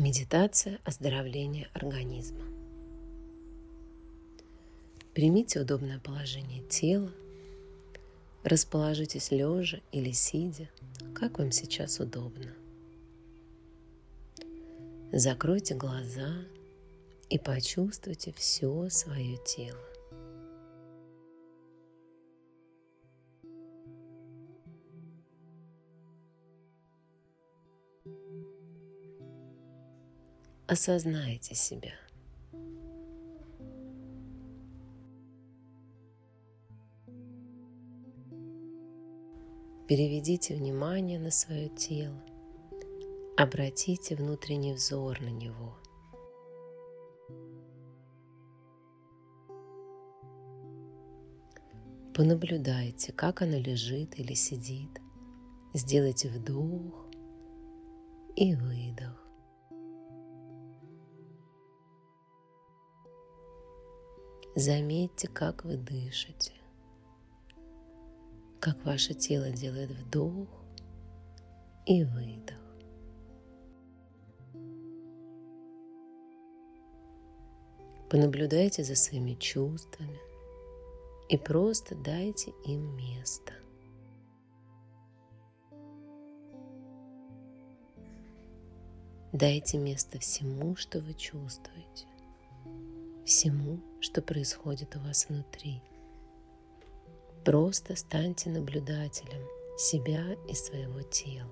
Медитация оздоровления организма. Примите удобное положение тела, расположитесь лежа или сидя, как вам сейчас удобно. Закройте глаза и почувствуйте все свое тело. Осознайте себя. Переведите внимание на свое тело, обратите внутренний взор на него. Понаблюдайте, как оно лежит или сидит. Сделайте вдох и выдох. Заметьте, как вы дышите, как ваше тело делает вдох и выдох. Понаблюдайте за своими чувствами и просто дайте им место. Дайте место всему, что вы чувствуете всему, что происходит у вас внутри. Просто станьте наблюдателем себя и своего тела.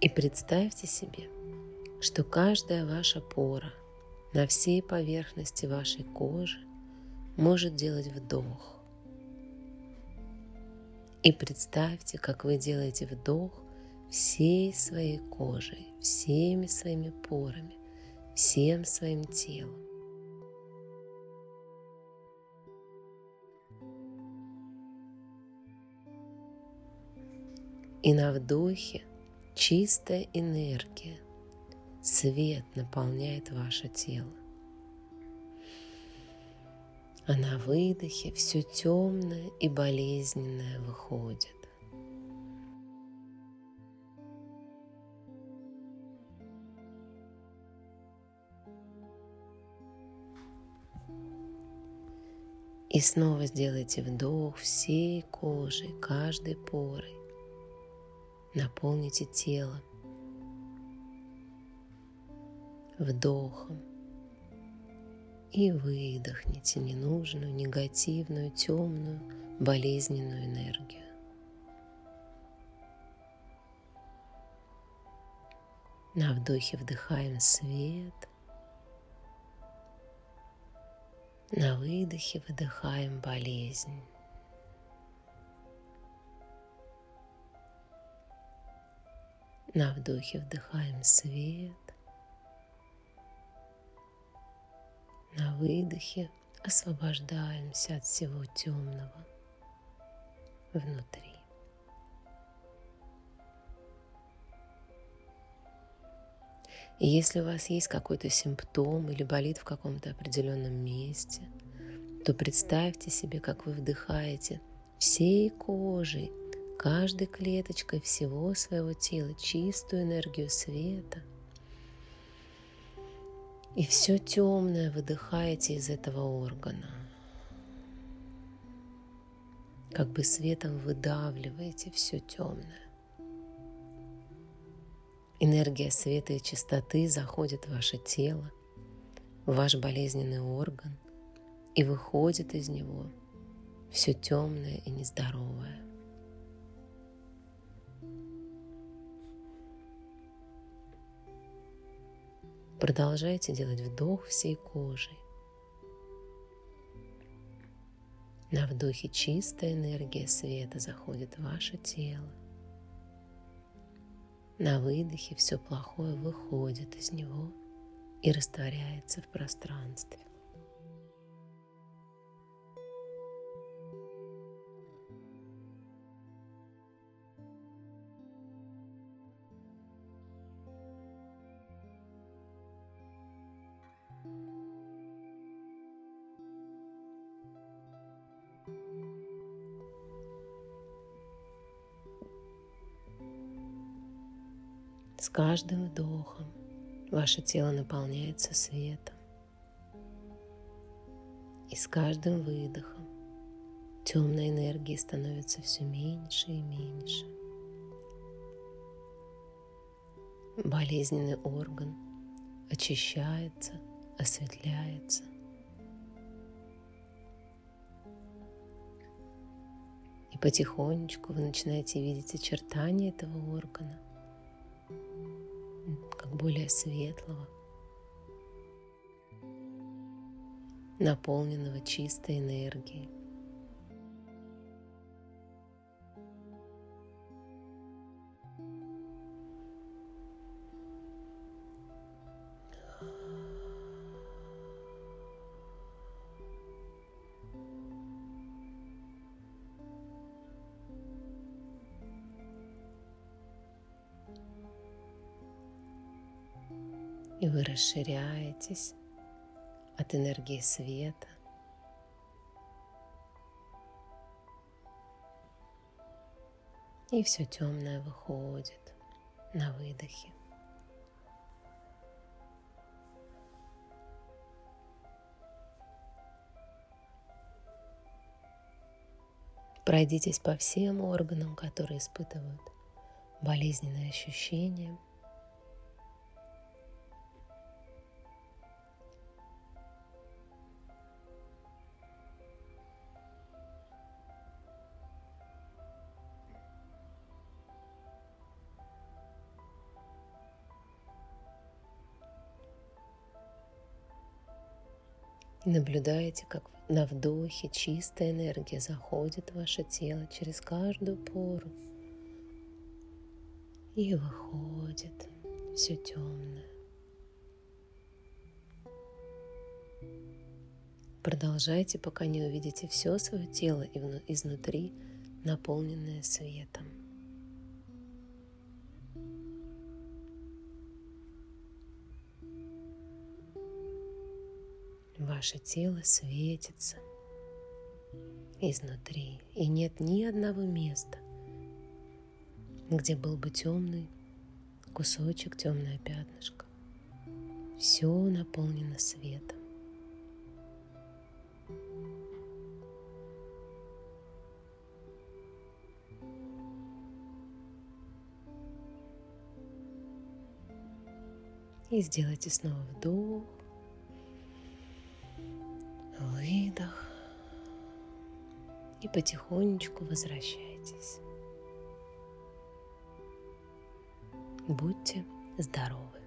И представьте себе, что каждая ваша пора на всей поверхности вашей кожи может делать вдох, и представьте, как вы делаете вдох всей своей кожей, всеми своими порами, всем своим телом. И на вдохе чистая энергия, свет наполняет ваше тело а на выдохе все темное и болезненное выходит. И снова сделайте вдох всей кожей, каждой порой. Наполните тело вдохом и выдохните ненужную, негативную, темную, болезненную энергию. На вдохе вдыхаем свет, на выдохе выдыхаем болезнь. На вдохе вдыхаем свет, На выдохе освобождаемся от всего темного внутри. И если у вас есть какой-то симптом или болит в каком-то определенном месте, то представьте себе, как вы вдыхаете всей кожей, каждой клеточкой всего своего тела чистую энергию света – и все темное выдыхаете из этого органа. Как бы светом выдавливаете все темное. Энергия света и чистоты заходит в ваше тело, в ваш болезненный орган и выходит из него все темное и нездоровое. Продолжайте делать вдох всей кожей. На вдохе чистая энергия света заходит в ваше тело. На выдохе все плохое выходит из него и растворяется в пространстве. С каждым вдохом ваше тело наполняется светом. И с каждым выдохом темной энергии становится все меньше и меньше. Болезненный орган очищается, осветляется. И потихонечку вы начинаете видеть очертания этого органа, как более светлого, наполненного чистой энергией. И вы расширяетесь от энергии света. И все темное выходит на выдохе. Пройдитесь по всем органам, которые испытывают болезненные ощущения – И наблюдаете, как на вдохе чистая энергия заходит в ваше тело через каждую пору и выходит все темное. Продолжайте, пока не увидите все свое тело изнутри, наполненное светом. Ваше тело светится изнутри, и нет ни одного места, где был бы темный кусочек, темное пятнышко. Все наполнено светом. И сделайте снова вдох выдох и потихонечку возвращайтесь. Будьте здоровы!